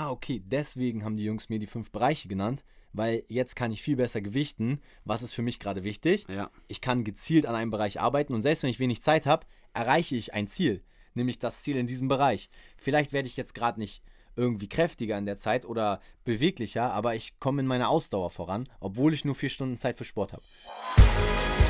ah, okay, deswegen haben die Jungs mir die fünf Bereiche genannt, weil jetzt kann ich viel besser gewichten, was ist für mich gerade wichtig. Ja. Ich kann gezielt an einem Bereich arbeiten und selbst wenn ich wenig Zeit habe, erreiche ich ein Ziel, nämlich das Ziel in diesem Bereich. Vielleicht werde ich jetzt gerade nicht irgendwie kräftiger in der Zeit oder beweglicher, aber ich komme in meiner Ausdauer voran, obwohl ich nur vier Stunden Zeit für Sport habe.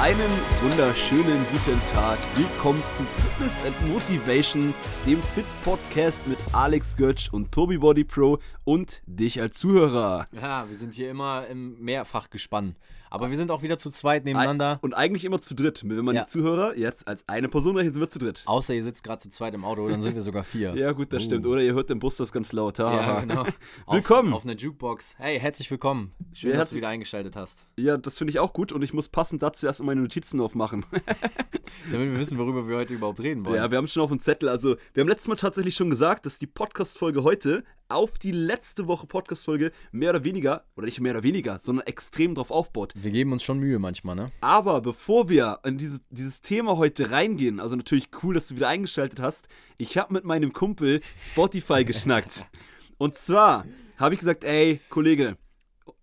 Einen wunderschönen guten Tag. Willkommen zu Fitness and Motivation, dem Fit Podcast mit Alex Götsch und Tobi Body Pro und dich als Zuhörer. Ja, wir sind hier immer im Mehrfachgespann. Aber wir sind auch wieder zu zweit nebeneinander. Und eigentlich immer zu dritt. Wenn man Ja. die Zuhörer jetzt als eine Person rechnet, sind wir zu dritt. Außer ihr sitzt gerade zu zweit im Auto, dann sind wir sogar vier. Ja, gut, das Uh. stimmt. Oder ihr hört den Bus das ganz laut. Ja, genau. Willkommen. Auf, auf einer Jukebox. Hey, herzlich willkommen. Schön, Ja, dass du wieder eingeschaltet hast. Ja, das finde ich auch gut und ich muss passend dazu erst meine Notizen aufmachen. Damit wir wissen, worüber wir heute überhaupt reden wollen. Ja, wir haben es schon auf dem Zettel. Also, wir haben letztes Mal tatsächlich schon gesagt, dass die Podcast-Folge heute auf die letzte Woche Podcast-Folge mehr oder weniger, oder nicht mehr oder weniger, sondern extrem drauf aufbaut. wir geben uns schon Mühe manchmal, ne? Aber bevor wir in diese, dieses Thema heute reingehen, also natürlich cool, dass du wieder eingeschaltet hast, ich habe mit meinem Kumpel Spotify geschnackt. Und zwar habe ich gesagt, ey, Kollege,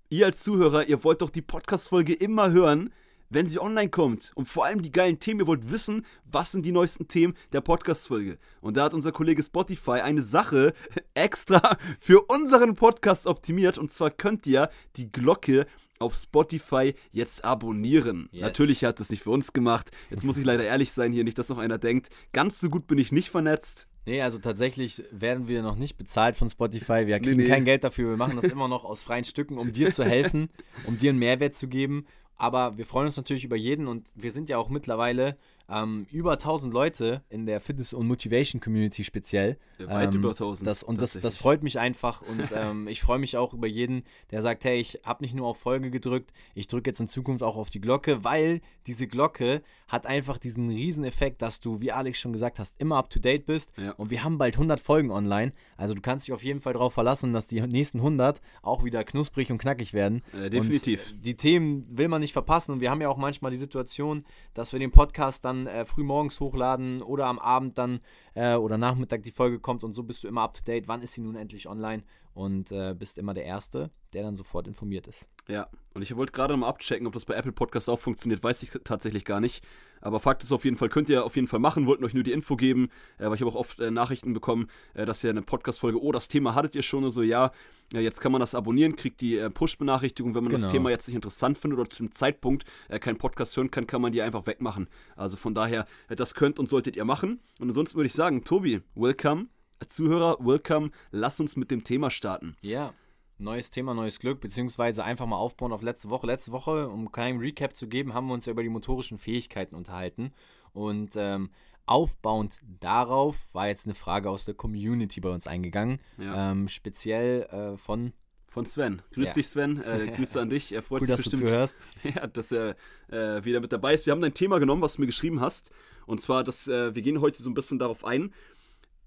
ihr als Zuhörer, ihr wollt doch die Podcast-Folge immer hören, wenn sie online kommt. Und vor allem die geilen Themen, ihr wollt wissen, was sind die neuesten Themen der Podcast-Folge. Und da hat unser Kollege Spotify eine Sache extra für unseren Podcast optimiert. Und zwar könnt ihr die Glocke auf Spotify jetzt abonnieren. Yes. Natürlich hat das nicht für uns gemacht. Jetzt muss ich leider ehrlich sein hier, nicht, dass noch einer denkt. Ganz so gut bin ich nicht vernetzt. Nee, also tatsächlich werden wir noch nicht bezahlt von Spotify. Wir kriegen nee. kein Geld dafür. Wir machen das immer noch aus freien Stücken, um dir zu helfen, um dir einen Mehrwert zu geben. Aber wir freuen uns natürlich über jeden und wir sind ja auch mittlerweile ähm, über 1000 Leute in der Fitness- und Motivation-Community speziell. Weit Ähm, über 1000. Das, und das, das freut mich einfach und ähm, ich freue mich auch über jeden, der sagt, hey, ich habe nicht nur auf Folge gedrückt, ich drücke jetzt in Zukunft auch auf die Glocke, weil diese Glocke hat einfach diesen riesen Effekt, dass du, wie Alex schon gesagt hast, immer up-to-date bist Ja. und wir haben bald 100 Folgen online, also du kannst dich auf jeden Fall darauf verlassen, dass die nächsten 100 auch wieder knusprig und knackig werden. Äh, definitiv. Und die Themen will man nicht verpassen und wir haben ja auch manchmal die Situation, dass wir den Podcast dann äh, früh morgens hochladen oder am Abend dann äh, oder Nachmittag die Folge kommt und so bist du immer up to date. Wann ist sie nun endlich online? Und äh, bist immer der Erste, der dann sofort informiert ist. Ja, und ich wollte gerade mal abchecken, ob das bei Apple Podcasts auch funktioniert, weiß ich tatsächlich gar nicht. Aber Fakt ist auf jeden Fall, könnt ihr auf jeden Fall machen, wollten euch nur die Info geben, äh, weil ich habe auch oft äh, Nachrichten bekommen, äh, dass ihr eine Podcast-Folge, oh, das Thema hattet ihr schon, und so, ja, jetzt kann man das abonnieren, kriegt die äh, Push-Benachrichtigung, wenn man das Genau. Thema jetzt nicht interessant findet oder zu dem Zeitpunkt äh, keinen Podcast hören kann, kann man die einfach wegmachen. Also von daher, äh, das könnt und solltet ihr machen. Und ansonsten würde ich sagen, Tobi, welcome, Zuhörer, welcome, lass uns mit dem Thema starten. Ja. Neues Thema, neues Glück, beziehungsweise einfach mal aufbauen auf letzte Woche. Letzte Woche, um keinen Recap zu geben, haben wir uns ja über die motorischen Fähigkeiten unterhalten. Und ähm, aufbauend darauf war jetzt eine Frage aus der Community bei uns eingegangen. Ja. Ähm, speziell äh, von, Von Sven. Grüß Ja. dich, Sven. Äh, Grüße an dich. Er freut cool, sich dass du bestimmt, zuhörst. ja, dass er äh, wieder mit dabei ist. Wir haben dein Thema genommen, was du mir geschrieben hast. Und zwar, dass äh, wir gehen heute so ein bisschen darauf ein.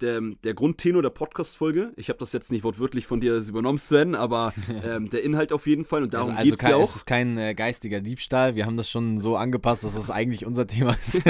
Der, der Grundtenor der Podcast-Folge, ich habe das jetzt nicht wortwörtlich von dir übernommen, Sven, aber ähm, der Inhalt auf jeden Fall und darum also also geht es ja es auch. ist kein äh, geistiger Diebstahl. Wir haben das schon so angepasst, dass es eigentlich unser Thema ist.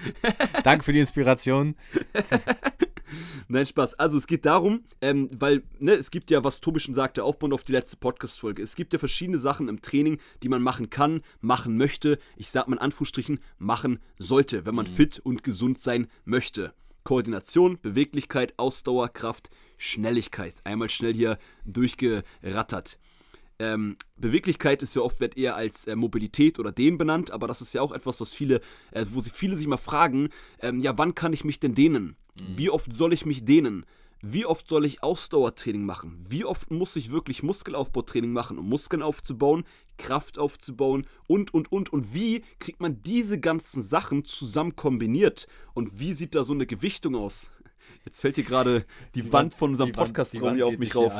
Danke für die Inspiration. Nein, Spaß. Also es geht darum, ähm, weil ne, es gibt ja, was Tobi schon sagte, aufbauend auf die letzte Podcast-Folge. Es gibt ja verschiedene Sachen im Training, die man machen kann, machen möchte. Ich sag mal in Anführungsstrichen, machen sollte, wenn man fit und gesund sein möchte. Koordination, Beweglichkeit, Ausdauer, Kraft, Schnelligkeit. Einmal schnell hier durchgerattert. Ähm, Beweglichkeit ist ja oft wird eher als äh, Mobilität oder Dehnen benannt, aber das ist ja auch etwas, was viele, äh, wo sich viele sich mal fragen, ähm, ja, wann kann ich mich denn dehnen? Wie oft soll ich mich dehnen? Wie oft soll ich Ausdauertraining machen? Wie oft muss ich wirklich Muskelaufbautraining machen, um Muskeln aufzubauen, Kraft aufzubauen und, und, und. Und wie kriegt man diese ganzen Sachen zusammen kombiniert? Und wie sieht da so eine Gewichtung aus? Jetzt fällt hier gerade die, Wand von unserem die Podcast die Wand hier auf mich rauf.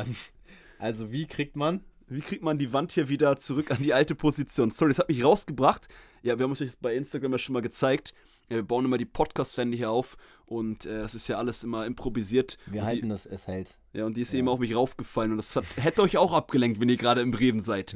Also wie kriegt man? Wie kriegt man die Wand hier wieder zurück an die alte Position? Sorry, das hat mich rausgebracht. Ja, wir haben euch das bei Instagram ja schon mal gezeigt. Ja, wir bauen immer die Podcast-Wände hier auf und äh, das ist ja alles immer improvisiert. Wir und halten die, das, es hält. Ja, und die ist Ja. eben auf mich raufgefallen und das hat, hätte euch auch abgelenkt, wenn ihr gerade im Bremen seid.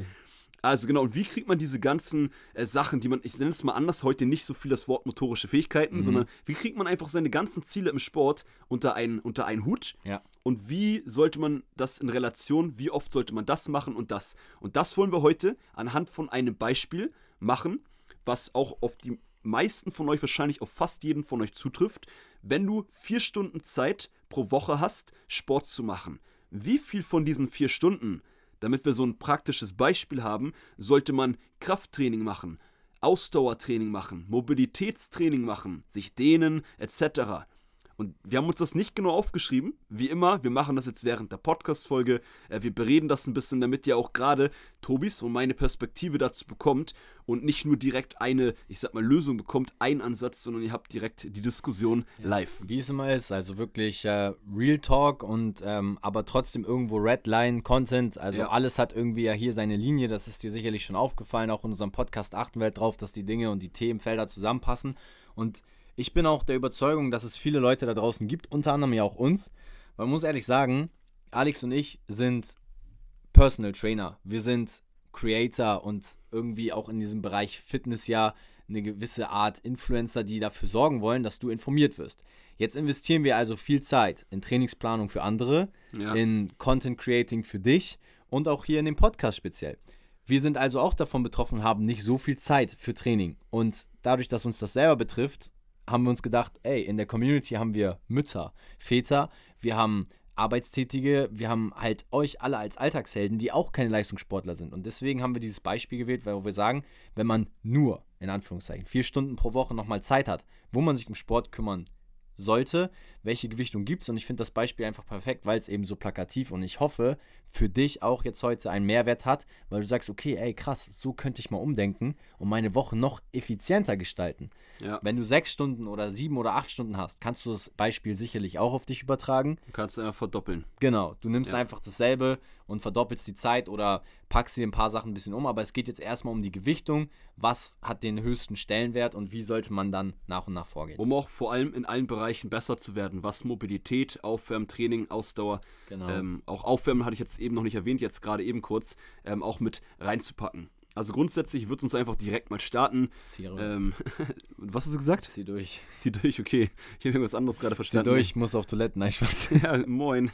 Also genau, und wie kriegt man diese ganzen äh, Sachen, die man, ich nenne es mal anders, heute nicht so viel das Wort motorische Fähigkeiten, Mhm. sondern wie kriegt man einfach seine ganzen Ziele im Sport unter einen, unter einen Hut? Ja. Und wie sollte man das in Relation, wie oft sollte man das machen und das? Und das wollen wir heute anhand von einem Beispiel machen, was auch auf die meisten von euch, wahrscheinlich auf fast jeden von euch zutrifft. Wenn du vier Stunden Zeit pro Woche hast, Sport zu machen, wie viel von diesen vier Stunden, damit wir so ein praktisches Beispiel haben, sollte man Krafttraining machen, Ausdauertraining machen, Mobilitätstraining machen, sich dehnen etc. Und wir haben uns das nicht genau aufgeschrieben. Wie immer, wir machen das jetzt während der Podcast-Folge. Äh, wir bereden das ein bisschen, damit ihr auch gerade Tobis und meine Perspektive dazu bekommt und nicht nur direkt eine, ich sag mal, Lösung bekommt, einen Ansatz, sondern ihr habt direkt die Diskussion live. Wie es immer ist, also wirklich äh, Real Talk und ähm, aber trotzdem irgendwo Redline Content. Also Ja. alles hat irgendwie ja hier seine Linie. Das ist dir sicherlich schon aufgefallen. Auch in unserem Podcast achten wir halt drauf, dass die Dinge und die Themenfelder zusammenpassen. Und ich bin auch der Überzeugung, dass es viele Leute da draußen gibt, unter anderem ja auch uns. Man muss ehrlich sagen, Alex und ich sind Personal Trainer. Wir sind Creator und irgendwie auch in diesem Bereich Fitness ja eine gewisse Art Influencer, die dafür sorgen wollen, dass du informiert wirst. Jetzt investieren wir also viel Zeit in Trainingsplanung für andere, Ja. in Content Creating für dich und auch hier in dem Podcast speziell. Wir sind also auch davon betroffen, haben nicht so viel Zeit für Training. Und dadurch, dass uns das selber betrifft, haben wir uns gedacht, ey, in der Community haben wir Mütter, Väter, wir haben Arbeitstätige, wir haben halt euch alle als Alltagshelden, die auch keine Leistungssportler sind. Und deswegen haben wir dieses Beispiel gewählt, weil wir sagen, wenn man nur, in Anführungszeichen, vier Stunden pro Woche nochmal Zeit hat, wo man sich um Sport kümmern sollte, welche Gewichtung gibt es. Und ich finde das Beispiel einfach perfekt, weil es eben so plakativ und ich hoffe, für dich auch jetzt heute einen Mehrwert hat, weil du sagst, okay, ey, krass, so könnte ich mal umdenken und meine Woche noch effizienter gestalten. Ja. Wenn du sechs Stunden oder sieben oder acht Stunden hast, kannst du das Beispiel sicherlich auch auf dich übertragen. Du kannst einfach verdoppeln. Genau, du nimmst Ja. einfach dasselbe und verdoppelst die Zeit oder packst dir ein paar Sachen ein bisschen um, aber es geht jetzt erstmal um die Gewichtung, was hat den höchsten Stellenwert und wie sollte man dann nach und nach vorgehen. Um auch vor allem in allen Bereichen besser zu werden, was Mobilität, Aufwärmen, Training, Ausdauer, Genau. ähm, auch Aufwärmen hatte ich jetzt eben noch nicht erwähnt, jetzt gerade eben kurz, ähm, auch mit reinzupacken. Also grundsätzlich wird es uns einfach direkt mal starten. Zieh, Ähm, was hast du gesagt? zieh durch. Zieh durch, okay. Ich habe irgendwas anderes gerade Zieh verstanden. durch, muss auf Toilette, nein, Spaß. Ja, moin.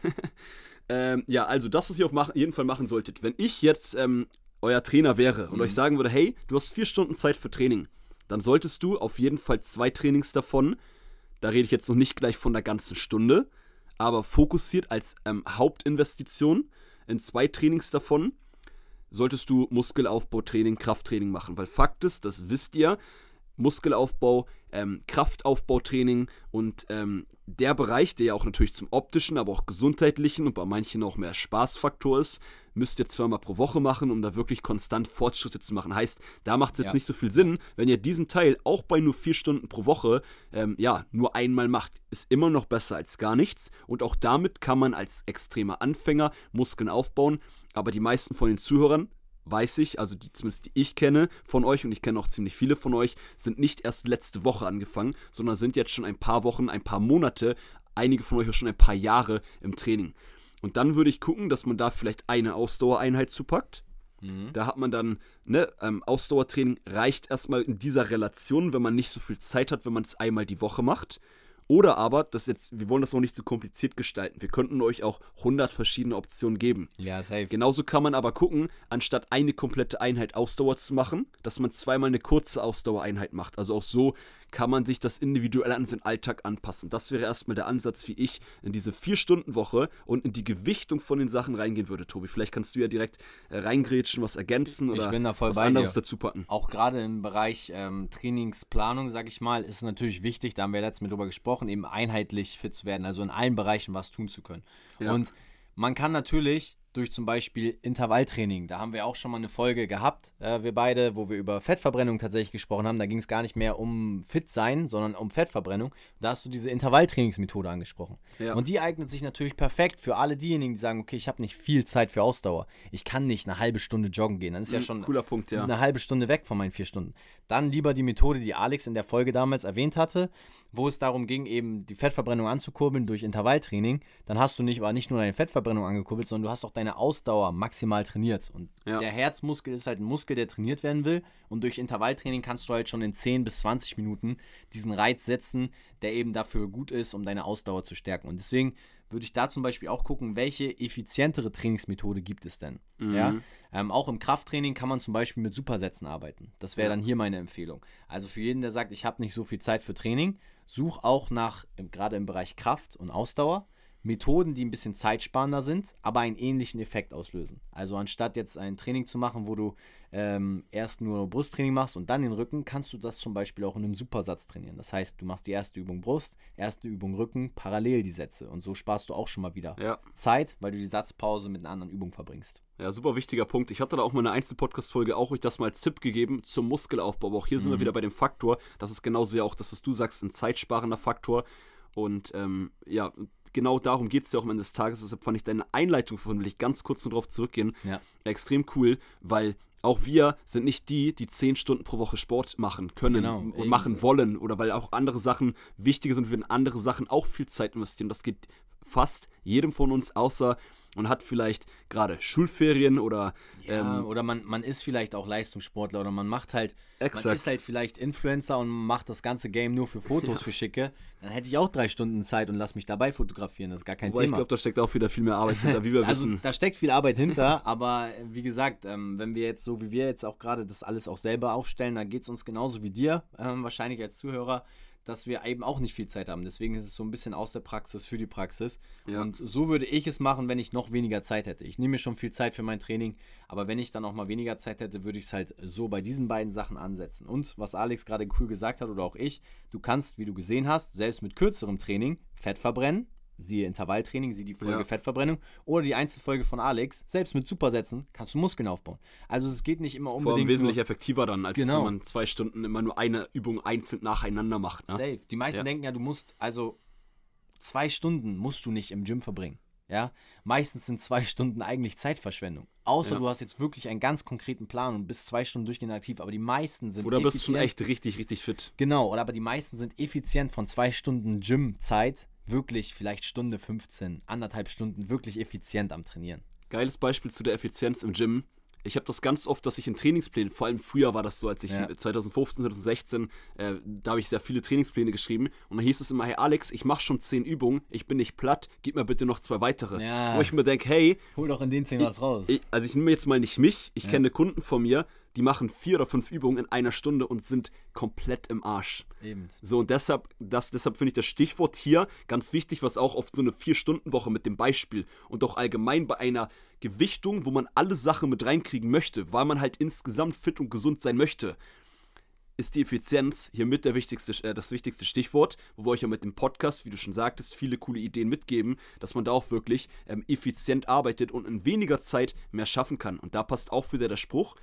Ähm, ja, also das, was ihr auf jeden Fall machen solltet. Wenn ich jetzt ähm, euer Trainer wäre und Mhm. euch sagen würde, hey, du hast vier Stunden Zeit für Training, dann solltest du auf jeden Fall zwei Trainings davon, da rede ich jetzt noch nicht gleich von der ganzen Stunde, aber fokussiert als ähm, Hauptinvestition in zwei Trainings davon, solltest du Muskelaufbautraining, Krafttraining machen. Weil Fakt ist, das wisst ihr, Muskelaufbau, ähm, Kraftaufbautraining und ähm, der Bereich, der ja auch natürlich zum optischen, aber auch gesundheitlichen und bei manchen auch mehr Spaßfaktor ist, müsst ihr zweimal pro Woche machen, um da wirklich konstant Fortschritte zu machen. Heißt, da macht es jetzt Ja. nicht so viel Sinn, wenn ihr diesen Teil auch bei nur vier Stunden pro Woche, ähm, ja, nur einmal macht. Ist immer noch besser als gar nichts und auch damit kann man als extremer Anfänger Muskeln aufbauen. Aber die meisten von den Zuhörern weiß ich, also die zumindest die ich kenne von euch und ich kenne auch ziemlich viele von euch, sind nicht erst letzte Woche angefangen, sondern sind jetzt schon ein paar Wochen, ein paar Monate, einige von euch auch schon ein paar Jahre im Training. Und dann würde ich gucken, dass man da vielleicht eine Ausdauereinheit zupackt. Mhm. Da hat man dann, ne, ähm, Ausdauertraining reicht erstmal in dieser Relation, wenn man nicht so viel Zeit hat, wenn man es einmal die Woche macht. Oder aber, das jetzt, wir wollen das noch nicht zu kompliziert gestalten. Wir könnten euch auch 100 verschiedene Optionen geben. Ja, safe. Genauso kann man aber gucken, anstatt eine komplette Einheit Ausdauer zu machen, dass man zweimal eine kurze Ausdauereinheit macht. Also auch so kann man sich das individuell an seinen Alltag anpassen. Das wäre erstmal der Ansatz, wie ich in diese Vier-Stunden-Woche und in die Gewichtung von den Sachen reingehen würde, Tobi. Vielleicht kannst du ja direkt äh, reingrätschen, was ergänzen Ich oder was anderes dir. dazu packen. Auch gerade im Bereich ähm, Trainingsplanung, sag ich mal, ist es natürlich wichtig, da haben wir letztes Mal drüber gesprochen, eben einheitlich fit zu werden, also in allen Bereichen was tun zu können. Ja. Und man kann natürlich durch zum Beispiel Intervalltraining, da haben wir auch schon mal eine Folge gehabt, äh, wir beide, wo wir über Fettverbrennung tatsächlich gesprochen haben. Da ging es gar nicht mehr um fit sein, sondern um Fettverbrennung. Da hast du diese Intervalltrainingsmethode angesprochen. Ja. Und die eignet sich natürlich perfekt für alle diejenigen, die sagen, okay, ich habe nicht viel Zeit für Ausdauer. Ich kann nicht eine halbe Stunde joggen gehen. Dann ist ja Mhm, schon cooler Punkt, ja. eine halbe Stunde weg von meinen vier Stunden. Dann lieber die Methode, die Alex in der Folge damals erwähnt hatte, wo es darum ging, eben die Fettverbrennung anzukurbeln durch Intervalltraining, dann hast du nicht, aber nicht nur deine Fettverbrennung angekurbelt, sondern du hast auch deine Ausdauer maximal trainiert. Und Ja. der Herzmuskel ist halt ein Muskel, der trainiert werden will. Und durch Intervalltraining kannst du halt schon in 10 bis 20 Minuten diesen Reiz setzen, der eben dafür gut ist, um deine Ausdauer zu stärken. Und deswegen würde ich da zum Beispiel auch gucken, welche effizientere Trainingsmethode gibt es denn. Ja? Ähm, auch im Krafttraining kann man zum Beispiel mit Supersätzen arbeiten. Das wäre Ja. dann hier meine Empfehlung. Also für jeden, der sagt, ich habe nicht so viel Zeit für Training, such auch nach, gerade im Bereich Kraft und Ausdauer, Methoden, die ein bisschen zeitsparender sind, aber einen ähnlichen Effekt auslösen. Also anstatt jetzt ein Training zu machen, wo du ähm, erst nur Brusttraining machst und dann den Rücken, kannst du das zum Beispiel auch in einem Supersatz trainieren. Das heißt, du machst die erste Übung Brust, erste Übung Rücken, parallel die Sätze. Und so sparst du auch schon mal wieder Ja. Zeit, weil du die Satzpause mit einer anderen Übung verbringst. Ja, super wichtiger Punkt. Ich hatte da auch mal eine Einzel-Podcast-Folge auch euch das mal als Tipp gegeben zum Muskelaufbau. Aber auch hier sind wir wieder bei dem Faktor, das ist genauso ja auch, dass es du sagst, ein zeitsparender Faktor. Und ähm, ja, genau darum geht es ja auch am Ende des Tages. Deshalb fand ich deine Einleitung von, will ich ganz kurz nur darauf zurückgehen, Ja. extrem cool, weil auch wir sind nicht die, die 10 Stunden pro Woche Sport machen können Genau, und eben. machen wollen. Oder weil auch andere Sachen wichtiger sind, wir in andere Sachen auch viel Zeit investieren. Das geht fast jedem von uns, außer man hat vielleicht gerade Schulferien oder Ja, ähm, oder man, man ist vielleicht auch Leistungssportler oder man macht halt, man Exakt. ist halt vielleicht Influencer und macht das ganze Game nur für Fotos für Schicke, dann hätte ich auch drei Stunden Zeit und lass mich dabei fotografieren, das ist gar kein Wobei ich Thema. glaube, da steckt auch wieder viel mehr Arbeit hinter, wie wir also wissen. da steckt viel Arbeit hinter, aber äh, wie gesagt, ähm, wenn wir jetzt so wie wir jetzt auch gerade das alles auch selber aufstellen, dann geht es uns genauso wie dir, ähm, wahrscheinlich als Zuhörer, dass wir eben auch nicht viel Zeit haben. Deswegen ist es so ein bisschen aus der Praxis für die Praxis. Ja. Und so würde ich es machen, wenn ich noch weniger Zeit hätte. Ich nehme mir schon viel Zeit für mein Training, aber wenn ich dann auch mal weniger Zeit hätte, würde ich es halt so bei diesen beiden Sachen ansetzen. Und was Alex gerade cool gesagt hat oder auch ich, du kannst, wie du gesehen hast, selbst mit kürzerem Training Fett verbrennen. Siehe Intervalltraining, siehe die Folge Ja. Fettverbrennung oder die Einzelfolge von Alex. Selbst mit Supersätzen kannst du Muskeln aufbauen. Also es geht nicht immer Vor allem unbedingt wesentlich nur effektiver dann, als Genau. wenn man zwei Stunden immer nur eine Übung einzeln nacheinander macht. Ne? safe. Die meisten Ja. denken ja, du musst, also zwei Stunden musst du nicht im Gym verbringen. Ja, meistens sind zwei Stunden eigentlich Zeitverschwendung. Außer Ja. du hast jetzt wirklich einen ganz konkreten Plan und bist zwei Stunden durchgehend aktiv, aber die meisten sind Oder bist du schon echt richtig, richtig fit. Genau, oder aber die meisten sind effizient von zwei Stunden Gym-Zeit, wirklich vielleicht Stunde 15, anderthalb Stunden wirklich effizient am Trainieren. Geiles Beispiel zu der Effizienz im Gym. Ich habe das ganz oft, dass ich in Trainingsplänen, vor allem früher war das so, als ich Ja. 2015, 2016, äh, da habe ich sehr viele Trainingspläne geschrieben und da hieß es immer, hey Alex, ich mache schon zehn Übungen, ich bin nicht platt, gib mir bitte noch zwei weitere. Ja. Wo ich mir denke, hey, Hol doch in den 10 was raus. ich, also ich nehme jetzt mal nicht mich, ich Ja. kenne Kunden von mir, die machen vier oder fünf Übungen in einer Stunde und sind komplett im Arsch. Eben. So, und deshalb, das, deshalb finde ich das Stichwort hier ganz wichtig, was auch auf so eine Vier-Stunden-Woche mit dem Beispiel und auch allgemein bei einer Gewichtung, wo man alle Sachen mit reinkriegen möchte, weil man halt insgesamt fit und gesund sein möchte, ist die Effizienz hier mit der wichtigste, äh, das wichtigste Stichwort, wo wir euch ja mit dem Podcast, wie du schon sagtest, viele coole Ideen mitgeben, dass man da auch wirklich ähm, effizient arbeitet und in weniger Zeit mehr schaffen kann. Und da passt auch wieder der Spruch,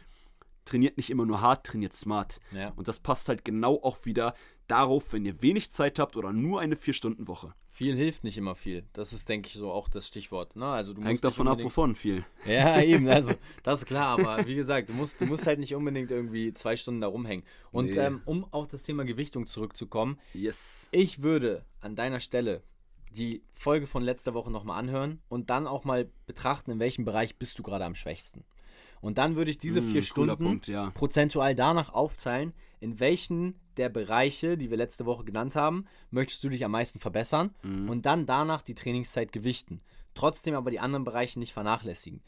trainiert nicht immer nur hart, trainiert smart. Ja. Und das passt halt genau auch wieder darauf, wenn ihr wenig Zeit habt oder nur eine 4-Stunden-Woche. Viel hilft nicht immer viel. Das ist, denke ich, so auch das Stichwort. Ne? Also du Hängt davon ab, wovon viel. Ja, eben, also das ist klar, aber wie gesagt, du musst, du musst halt nicht unbedingt irgendwie zwei Stunden da rumhängen. Und Nee. ähm, um auf das Thema Gewichtung zurückzukommen, Yes. ich würde an deiner Stelle die Folge von letzter Woche nochmal anhören und dann auch mal betrachten, in welchem Bereich bist du gerade am schwächsten. Und dann würde ich diese Mm, vier Stunden Punkt, ja. prozentual danach aufteilen, in welchen der Bereiche, die wir letzte Woche genannt haben, möchtest du dich am meisten verbessern Mhm. und dann danach die Trainingszeit gewichten. Trotzdem aber die anderen Bereiche nicht vernachlässigen.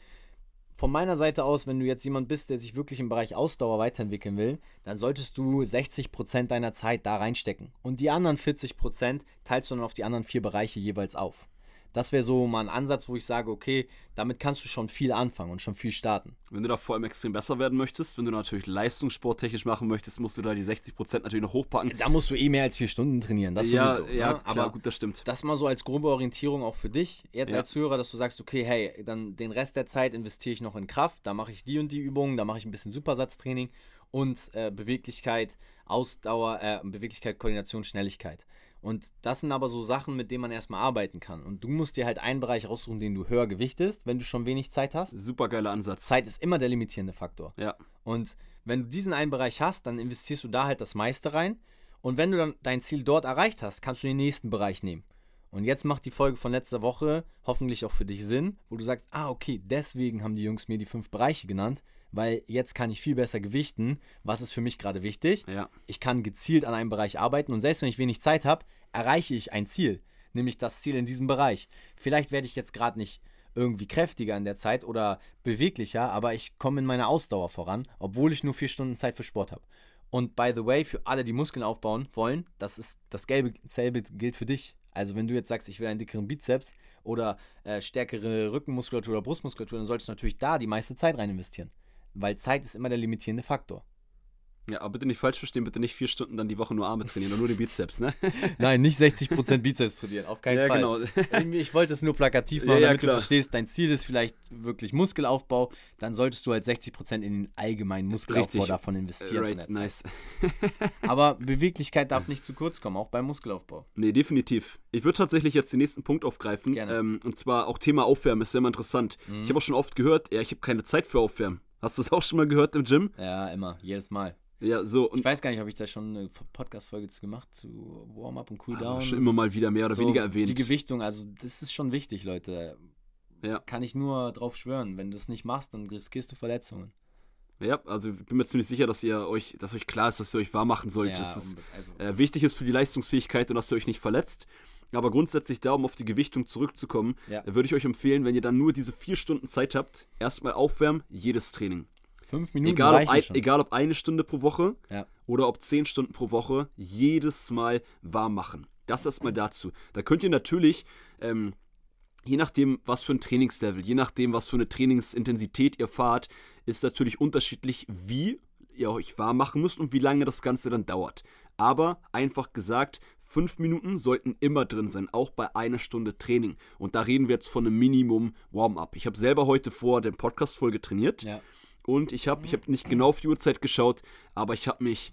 Von meiner Seite aus, wenn du jetzt jemand bist, der sich wirklich im Bereich Ausdauer weiterentwickeln will, dann solltest du 60% deiner Zeit da reinstecken. Und die anderen 40% teilst du dann auf die anderen vier Bereiche jeweils auf. Das wäre so mal ein Ansatz, wo ich sage, okay, damit kannst du schon viel anfangen und schon viel starten. Wenn du da vor allem extrem besser werden möchtest, wenn du natürlich Leistungssporttechnisch machen möchtest, musst du da die 60% natürlich noch hochpacken. Da musst du eh mehr als vier Stunden trainieren. Das ja, sowieso. ja, ne? klar, aber gut, das stimmt. das mal so als grobe Orientierung auch für dich, jetzt Ja. als Hörer, dass du sagst, okay, hey, dann den Rest der Zeit investiere ich noch in Kraft, da mache ich die und die Übungen, da mache ich ein bisschen Supersatztraining und äh, Beweglichkeit, Ausdauer, äh, Beweglichkeit, Koordination, Schnelligkeit. Und das sind aber so Sachen, mit denen man erstmal arbeiten kann. Und du musst dir halt einen Bereich raussuchen, den du höher gewichtest, wenn du schon wenig Zeit hast. Super geiler Ansatz. Zeit ist immer der limitierende Faktor. Ja. Und wenn du diesen einen Bereich hast, dann investierst du da halt das meiste rein. Und wenn du dann dein Ziel dort erreicht hast, kannst du den nächsten Bereich nehmen. Und jetzt macht die Folge von letzter Woche hoffentlich auch für dich Sinn, wo du sagst, ah, okay, deswegen haben die Jungs mir die fünf Bereiche genannt, weil jetzt kann ich viel besser gewichten. Was ist für mich gerade wichtig? Ja. Ich kann gezielt an einem Bereich arbeiten und selbst wenn ich wenig Zeit habe, erreiche ich ein Ziel, nämlich das Ziel in diesem Bereich. Vielleicht werde ich jetzt gerade nicht irgendwie kräftiger in der Zeit oder beweglicher, aber ich komme in meiner Ausdauer voran, obwohl ich nur vier Stunden Zeit für Sport habe. Und by the way, für alle, die Muskeln aufbauen wollen, das ist das Gelbe, dasselbe gilt für dich. Also wenn du jetzt sagst, ich will einen dickeren Bizeps oder äh, stärkere Rückenmuskulatur oder Brustmuskulatur, dann solltest du natürlich da die meiste Zeit rein investieren. Weil Zeit ist immer der limitierende Faktor. Ja, aber bitte nicht falsch verstehen, bitte nicht vier Stunden dann die Woche nur Arme trainieren und nur die Bizeps, ne? Nein, nicht 60% Bizeps trainieren, auf keinen ja, Fall. genau. Ich wollte es nur plakativ machen, Ja, ja, damit klar. du verstehst, dein Ziel ist vielleicht wirklich Muskelaufbau, dann solltest du halt 60% in den allgemeinen Muskelaufbau Richtig. davon investieren. Right, der nice. Aber Beweglichkeit darf nicht zu kurz kommen, auch beim Muskelaufbau. Nee, definitiv. Ich würde tatsächlich jetzt den nächsten Punkt aufgreifen. Ähm, und zwar auch Thema Aufwärmen ist sehr interessant. Ich habe auch schon oft gehört, ja, ich habe keine Zeit für Aufwärmen. Hast du es auch schon mal gehört im Gym? Ja, immer, jedes Mal. Ja, so. Ich weiß gar nicht, ob ich da schon eine Podcast-Folge zu gemacht, zu Warm-up und Cooldown. Ah, schon immer mal wieder mehr oder So, weniger erwähnt. Die Gewichtung, also das ist schon wichtig, Leute. Ja. Kann ich nur drauf schwören. Wenn du es nicht machst, dann riskierst du Verletzungen. Ja, also ich bin mir ziemlich sicher, dass ihr euch, dass euch klar ist, dass ihr euch warm machen sollt, Ja, dass es also, äh, wichtig ist für die Leistungsfähigkeit und dass ihr euch nicht verletzt. Aber grundsätzlich da, um auf die Gewichtung zurückzukommen, Ja. würde ich euch empfehlen, wenn ihr dann nur diese vier Stunden Zeit habt, erstmal aufwärmen, jedes Training. fünf Minuten Egal ob, ein, egal ob eine Stunde pro Woche Ja. oder ob zehn Stunden pro Woche, jedes Mal warm machen. Das erstmal dazu. Da könnt ihr natürlich, ähm, je nachdem, was für ein Trainingslevel, je nachdem, was für eine Trainingsintensität ihr fahrt, ist natürlich unterschiedlich, wie ihr euch warm machen müsst und wie lange das Ganze dann dauert. Aber einfach gesagt, fünf Minuten sollten immer drin sein, auch bei einer Stunde Training. Und da reden wir jetzt von einem Minimum Warm-up. Ich habe selber heute vor der Podcast-Folge trainiert. Ja. Und ich habe ich hab nicht genau auf die Uhrzeit geschaut, aber ich habe mich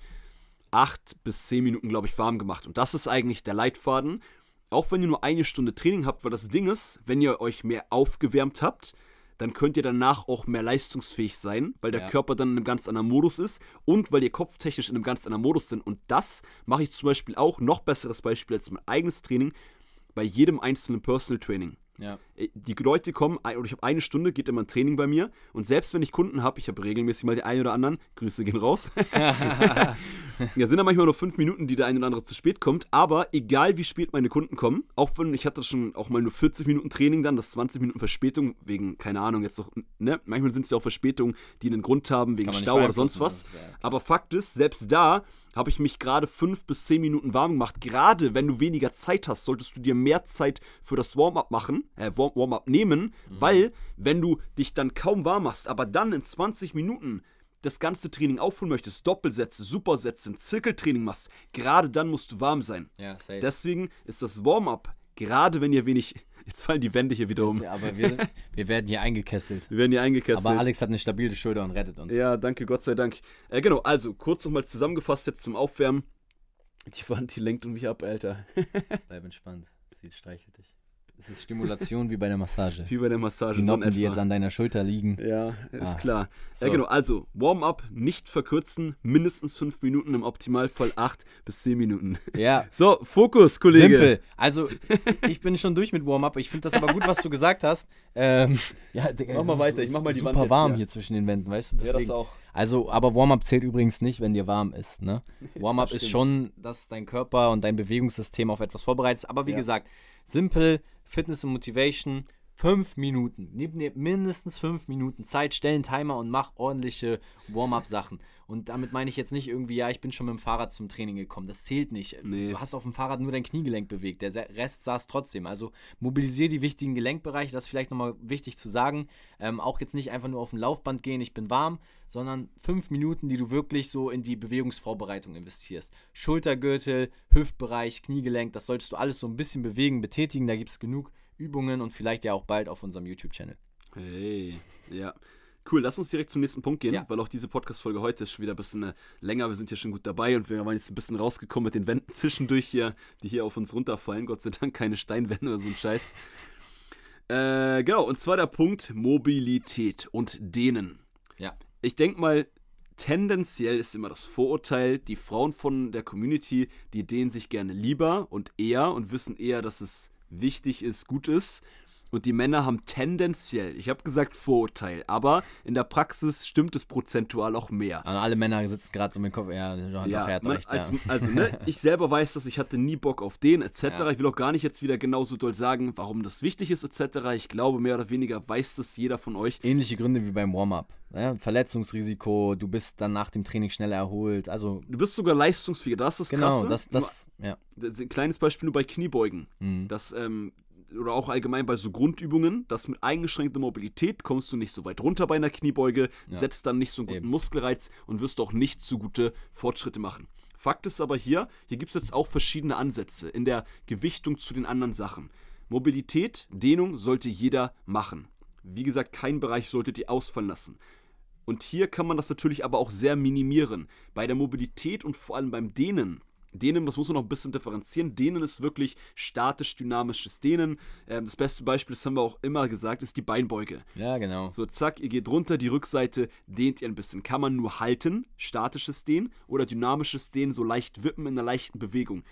acht bis zehn Minuten, glaube ich, warm gemacht. Und das ist eigentlich der Leitfaden. Auch wenn ihr nur eine Stunde Training habt, weil das Ding ist, wenn ihr euch mehr aufgewärmt habt, dann könnt ihr danach auch mehr leistungsfähig sein, weil der Ja. Körper dann in einem ganz anderen Modus ist und weil ihr kopftechnisch in einem ganz anderen Modus sind. Und das mache ich zum Beispiel auch, noch besseres Beispiel als mein eigenes Training, bei jedem einzelnen Personal Training. Ja. Äh, Die Leute kommen, oder ich habe eine Stunde, geht immer ein Training bei mir. Und selbst wenn ich Kunden habe, ich habe regelmäßig mal die einen oder anderen, Grüße gehen raus. ja, sind da manchmal nur fünf Minuten, die der eine oder andere zu spät kommt. Aber egal wie spät meine Kunden kommen, auch wenn ich hatte schon auch mal nur 40 Minuten Training dann, das 20 Minuten Verspätung, wegen, keine Ahnung, jetzt noch, ne? Manchmal sind es ja auch Verspätungen, die einen Grund haben, wegen Stau oder sonst was. Aber Fakt ist, selbst da habe ich mich gerade fünf bis zehn Minuten warm gemacht. Gerade wenn du weniger Zeit hast, solltest du dir mehr Zeit für das Warm-up machen, äh, Warm- Warm-up nehmen, weil wenn du dich dann kaum warm machst, aber dann in 20 Minuten das ganze Training aufholen möchtest, Doppelsätze, Supersätze, ein Zirkeltraining machst, gerade dann musst du warm sein. Ja, safe. Deswegen ist das Warm-up, gerade wenn ihr wenig, jetzt fallen die Wände hier wieder um. Ja, aber wir, wir werden hier eingekesselt. Wir werden hier eingekesselt. Aber Alex hat eine stabile Schulter und rettet uns. Ja, danke, Gott sei Dank. Äh, genau, also kurz nochmal zusammengefasst jetzt zum Aufwärmen. Die Wand, die lenkt mich ab, Alter. Bleib entspannt. Sie streichelt dich. Es ist Stimulation wie bei der Massage. Wie bei der Massage. Die so Noppen, die etwa. jetzt an deiner Schulter liegen. Ja, ist Ah. klar. So. Ja, genau, also Warm-up nicht verkürzen, mindestens fünf Minuten, im Optimalfall acht bis zehn Minuten. Ja, So, Fokus, Kollege. Simpel. Also, ich bin schon durch mit Warm-up. Ich finde das aber gut, was du gesagt hast. Ähm, ja, Digga, Mach mal weiter, ich mach mal die super Wand jetzt warm hier. hier zwischen den Wänden, weißt du? Ja, das Deswegen. auch. Also, aber Warm-up zählt übrigens nicht, wenn dir warm ist. Ne? Warm-up ist schon, dass dein Körper und dein Bewegungssystem auf etwas vorbereitet ist. Aber wie Ja. gesagt, simpel, Fitness und Motivation, fünf Minuten. Nimm dir mindestens fünf Minuten Zeit, stell einen Timer und mach ordentliche Warm-up-Sachen. Und damit meine ich jetzt nicht irgendwie, ja, ich bin schon mit dem Fahrrad zum Training gekommen. Das zählt nicht. Nee. Du hast auf dem Fahrrad nur dein Kniegelenk bewegt. Der Rest saß trotzdem. Also mobilisier die wichtigen Gelenkbereiche. Das ist vielleicht nochmal wichtig zu sagen. Ähm, auch jetzt nicht einfach nur auf dem Laufband gehen, ich bin warm, sondern fünf Minuten, die du wirklich so in die Bewegungsvorbereitung investierst. Schultergürtel, Hüftbereich, Kniegelenk, das solltest du alles so ein bisschen bewegen, betätigen. Da gibt es genug Übungen und vielleicht ja auch bald auf unserem YouTube-Channel. Hey, ja. Cool, lass uns direkt zum nächsten Punkt gehen, Ja. weil auch diese Podcast-Folge heute ist schon wieder ein bisschen äh, länger. Wir sind hier schon gut dabei und wir waren jetzt ein bisschen rausgekommen mit den Wänden zwischendurch hier, die hier auf uns runterfallen. Gott sei Dank keine Steinwände oder so ein Scheiß. Äh, genau, und zwar der Punkt Mobilität und Dehnen. Ja. Ich denke mal, tendenziell ist immer das Vorurteil, die Frauen von der Community, die dehnen sich gerne lieber und eher und wissen eher, dass es wichtig ist, gut ist. Und die Männer haben tendenziell, ich habe gesagt Vorurteil, aber in der Praxis stimmt es prozentual auch mehr. Also alle Männer sitzen gerade so mit dem Kopf, ja, du Ja, hat recht, als, ja. also ne, ich selber weiß das, ich hatte nie Bock auf den etc. Ja. Ich will auch gar nicht jetzt wieder genauso doll sagen, warum das wichtig ist etc. Ich glaube, mehr oder weniger weiß das jeder von euch. Ähnliche Gründe wie beim Warm-up. Ja, Verletzungsrisiko, du bist dann nach dem Training schneller erholt. Also Du bist sogar leistungsfähiger, das ist genau, Krasse. das, das, ja. Ein kleines Beispiel nur bei Kniebeugen. Mhm. Das, ähm, oder auch allgemein bei so Grundübungen, dass mit eingeschränkter Mobilität kommst du nicht so weit runter bei einer Kniebeuge, Ja. setzt dann nicht so einen guten Eben. Muskelreiz und wirst auch nicht so gute Fortschritte machen. Fakt ist aber hier, hier gibt es jetzt auch verschiedene Ansätze in der Gewichtung zu den anderen Sachen. Mobilität, Dehnung sollte jeder machen. Wie gesagt, kein Bereich solltet ihr ausfallen lassen. Und hier kann man das natürlich aber auch sehr minimieren. Bei der Mobilität und vor allem beim Dehnen. Dehnen, das muss man noch ein bisschen differenzieren. Dehnen ist wirklich statisch-dynamisches Dehnen. Ähm, das beste Beispiel, das haben wir auch immer gesagt, ist die Beinbeuge. ja, genau. So, zack, ihr geht runter, die Rückseite dehnt ihr ein bisschen. Kann man nur halten, statisches Dehnen oder dynamisches Dehnen, so leicht wippen in einer leichten Bewegung.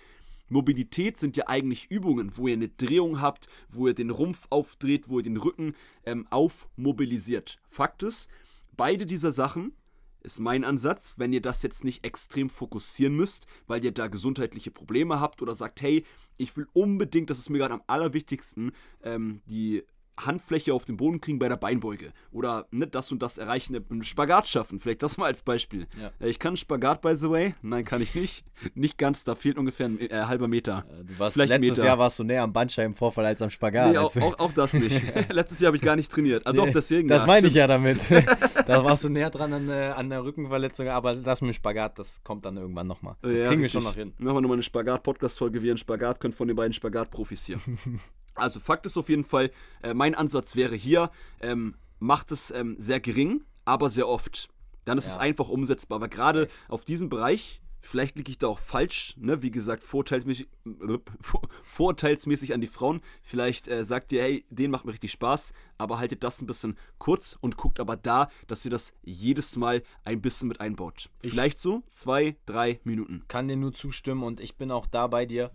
Mobilität sind ja eigentlich Übungen, wo ihr eine Drehung habt, wo ihr den Rumpf aufdreht, wo ihr den Rücken ähm, aufmobilisiert. Fakt ist, beide dieser Sachen ist mein Ansatz, wenn ihr das jetzt nicht extrem fokussieren müsst, weil ihr da gesundheitliche Probleme habt oder sagt, hey, ich will unbedingt, das ist mir gerade am allerwichtigsten, ähm, die Handfläche auf den Boden kriegen bei der Beinbeuge oder ne, das und das erreichen, einen Spagat schaffen, vielleicht das mal als Beispiel. Ja. Äh, Ich kann einen Spagat, by the way, nein, kann ich nicht, nicht ganz, da fehlt ungefähr ein äh, halber Meter. Äh, Du warst, Vielleicht letztes Meter. Jahr warst du näher am Bandscheibenvorfall als am Spagat. nee, auch, Also- auch, auch das nicht. Letztes Jahr habe ich gar nicht trainiert. Doch, Nee, deswegen. Das ja, meine ich ja damit. da warst du näher dran an, äh, an der Rückenverletzung, aber das mit dem Spagat, das kommt dann irgendwann nochmal. Das Ja, kriegen wir richtig. schon noch hin. Machen wir nochmal eine Spagat-Podcast-Folge, wie ihr einen Spagat könnt von den beiden Spagat-Profis hier. Also, Fakt ist auf jeden Fall, äh, mein Ansatz wäre hier, ähm, macht es ähm, sehr gering, aber sehr oft. Dann ist Ja. es einfach umsetzbar. Aber gerade auf diesem Bereich, vielleicht liege ich da auch falsch, ne? wie gesagt, vorteilsmäßig, vor- vorteilsmäßig an die Frauen. Vielleicht äh, sagt ihr, hey, den macht mir richtig Spaß, aber haltet das ein bisschen kurz und guckt aber da, dass ihr das jedes Mal ein bisschen mit einbaut. Vielleicht so zwei, drei Minuten. Kann dir nur zustimmen und ich bin auch da bei dir.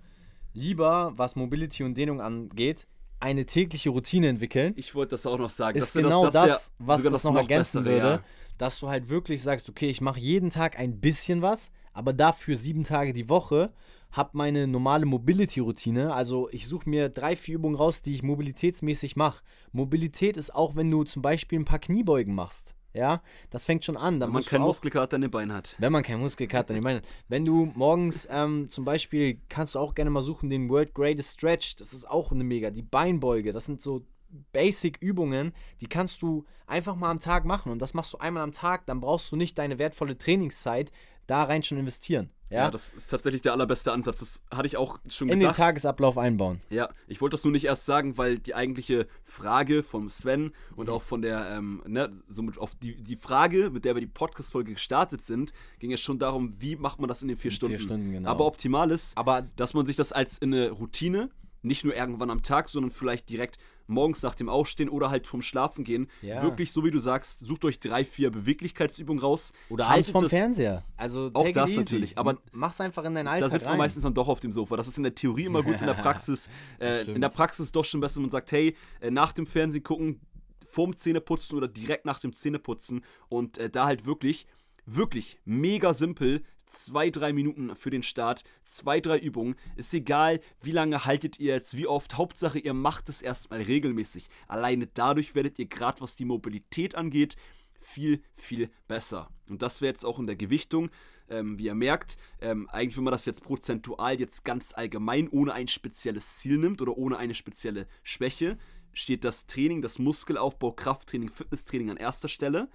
Lieber, was Mobility und Dehnung angeht, eine tägliche Routine entwickeln. Ich wollte das auch noch sagen. ist genau das, ja was sogar das, noch ergänzen Bessere, würde, ja. dass du halt wirklich sagst, okay, ich mache jeden Tag ein bisschen was, aber dafür sieben Tage die Woche, habe meine normale Mobility-Routine, also ich suche mir drei, vier Übungen raus, die ich mobilitätsmäßig mache. Mobilität ist auch, wenn du zum Beispiel ein paar Kniebeugen machst, ja, das fängt schon an. Dann Wenn man keinen Muskelkater in den Beinen hat. wenn man keinen Muskelkater, ich meine, wenn du morgens ähm, zum Beispiel, kannst du auch gerne mal suchen, den World Greatest Stretch, das ist auch eine mega, die Beinbeuge, das sind so Basic-Übungen, die kannst du einfach mal am Tag machen und das machst du einmal am Tag, dann brauchst du nicht deine wertvolle Trainingszeit da rein schon investieren. Ja, Ja, das ist tatsächlich der allerbeste Ansatz. Das hatte ich auch schon in den gedacht. Tagesablauf einbauen. Ja, ich wollte das nur nicht erst sagen, weil die eigentliche Frage vom Sven und auch von der, ähm, ne, somit auf die, die Frage, mit der wir die Podcast-Folge gestartet sind, ging es schon darum, wie macht man das in den vier In Stunden. vier Stunden, genau. Aber optimal ist, Aber dass man sich das als in eine Routine, nicht nur irgendwann am Tag, sondern vielleicht direkt morgens nach dem Aufstehen oder halt vom Schlafen gehen, Ja. wirklich so wie du sagst, sucht euch drei, vier Beweglichkeitsübungen raus. oder abends vom das- Fernseher. Also Auch das easy. natürlich, aber mach's einfach in deinen Da Alltag sitzt man rein. meistens dann doch auf dem Sofa. Das ist in der Theorie immer gut, in der Praxis. Äh, in der Praxis doch schon besser, wenn man sagt, hey, äh, nach dem Fernsehen gucken, vorm Zähneputzen oder direkt nach dem Zähneputzen und äh, da halt wirklich, wirklich mega simpel. Zwei, drei Minuten für den Start, zwei, drei Übungen. Ist egal, wie lange haltet ihr jetzt, wie oft. Hauptsache, ihr macht es erstmal regelmäßig. Alleine dadurch werdet ihr gerade, was die Mobilität angeht, viel, viel besser. Und das wäre jetzt auch in der Gewichtung. Ähm, wie ihr merkt, ähm, eigentlich, wenn man das jetzt prozentual jetzt ganz allgemein ohne ein spezielles Ziel nimmt oder ohne eine spezielle Schwäche, steht das Training, das Muskelaufbau, Krafttraining, Fitnesstraining an erster Stelle.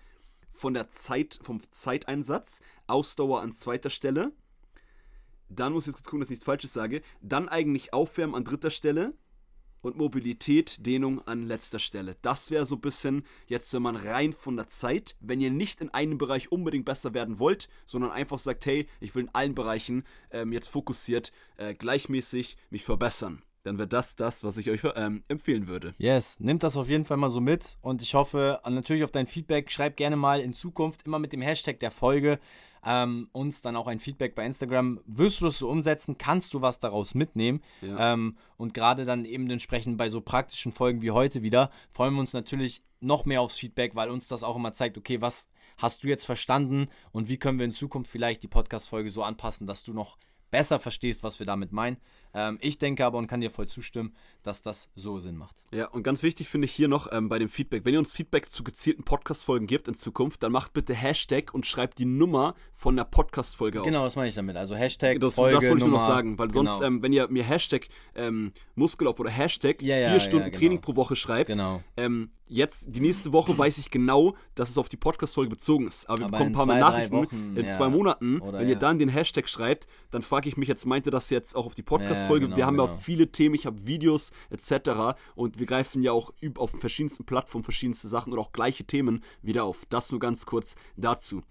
Von der Zeit, vom Zeiteinsatz, Ausdauer an zweiter Stelle. Dann muss ich jetzt gucken, dass ich nichts Falsches sage. Dann eigentlich Aufwärmen an dritter Stelle und Mobilität, Dehnung an letzter Stelle. Das wäre so ein bisschen jetzt, wenn man rein von der Zeit, wenn ihr nicht in einem Bereich unbedingt besser werden wollt, sondern einfach sagt, hey, ich will in allen Bereichen ähm, jetzt fokussiert, äh, gleichmäßig mich verbessern. Dann wäre das das, was ich euch ähm, empfehlen würde. Yes, nimmt das auf jeden Fall mal so mit und ich hoffe natürlich auf dein Feedback. Schreib gerne mal in Zukunft immer mit dem Hashtag der Folge ähm, uns dann auch ein Feedback bei Instagram. Wirst du das so umsetzen? Kannst du was daraus mitnehmen? Ja. Ähm, und gerade dann eben entsprechend bei so praktischen Folgen wie heute wieder freuen wir uns natürlich noch mehr aufs Feedback, weil uns das auch immer zeigt, okay, was hast du jetzt verstanden und wie können wir in Zukunft vielleicht die Podcast-Folge so anpassen, dass du noch besser verstehst, was wir damit meinen. Ähm, ich denke aber und kann dir voll zustimmen, dass das so Sinn macht. Ja, und ganz wichtig finde ich hier noch ähm, bei dem Feedback, wenn ihr uns Feedback zu gezielten Podcast-Folgen gebt in Zukunft, dann macht bitte Hashtag und schreibt die Nummer von der Podcast-Folge auf. Genau, das meine ich damit. Also Hashtag das, Folge, Das wollte ich nur noch sagen, weil genau. sonst, ähm, wenn ihr mir Hashtag ähm, Muskelop oder Hashtag ja, ja, vier Stunden ja, genau. Training pro Woche schreibt, genau. ähm, jetzt, die nächste Woche weiß ich genau, dass es auf die Podcast-Folge bezogen ist. Aber wir Aber bekommen ein paar mehr Nachrichten Wochen, in zwei Monaten. Oder, wenn ihr dann den Hashtag schreibt, dann frage ich mich jetzt, meint ihr das jetzt auch auf die Podcast-Folge? Genau, wir haben ja genau. auch viele Themen, ich habe Videos etc. Und wir greifen ja auch auf verschiedensten Plattformen verschiedenste Sachen oder auch gleiche Themen wieder auf. Das nur ganz kurz dazu.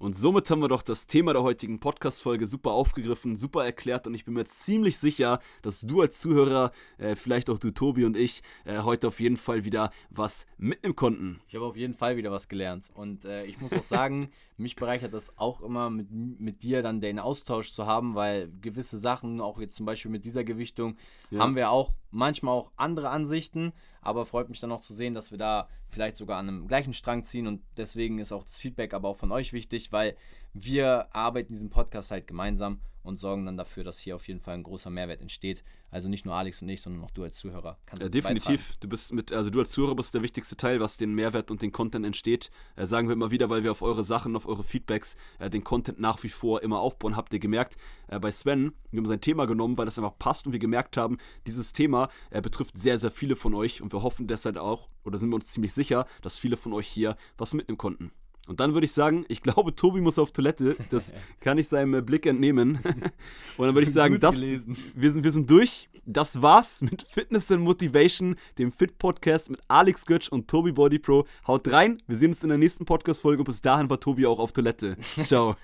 Und somit haben wir doch das Thema der heutigen Podcast-Folge super aufgegriffen, super erklärt und ich bin mir ziemlich sicher, dass du als Zuhörer, äh, vielleicht auch du Tobi und ich, äh, heute auf jeden Fall wieder was mitnehmen konnten. Ich habe auf jeden Fall wieder was gelernt und äh, ich muss auch sagen, mich bereichert das auch immer mit, mit dir dann den Austausch zu haben, weil gewisse Sachen, auch jetzt zum Beispiel mit dieser Gewichtung, ja. haben wir auch manchmal auch andere Ansichten, aber freut mich dann auch zu sehen, dass wir da vielleicht sogar an einem gleichen Strang ziehen und deswegen ist auch das Feedback aber auch von euch wichtig, weil wir arbeiten diesen Podcast halt gemeinsam und sorgen dann dafür, dass hier auf jeden Fall ein großer Mehrwert entsteht. Also nicht nur Alex und ich, sondern auch du als Zuhörer. Kannst ja, definitiv. Beitragen. Du bist mit, also du als Zuhörer bist der wichtigste Teil, was den Mehrwert und den Content entsteht. Äh, sagen wir immer wieder, weil wir auf eure Sachen, auf eure Feedbacks äh, den Content nach wie vor immer aufbauen. Habt ihr gemerkt, äh, bei Sven, wir haben sein Thema genommen, weil das einfach passt und wir gemerkt haben, dieses Thema äh, betrifft sehr, sehr viele von euch und wir hoffen deshalb auch, oder sind wir uns ziemlich sicher, dass viele von euch hier was mitnehmen konnten. Und dann würde ich sagen, ich glaube, Tobi muss auf Toilette. Das kann ich seinem äh, Blick entnehmen. Und dann würde ich sagen, das, wir, sind, wir sind durch. Das war's mit Fitness and Motivation, dem Fit-Podcast mit Alex Götsch und Tobi Body Pro. Haut rein, wir sehen uns in der nächsten Podcast-Folge und bis dahin war Tobi auch auf Toilette. Ciao.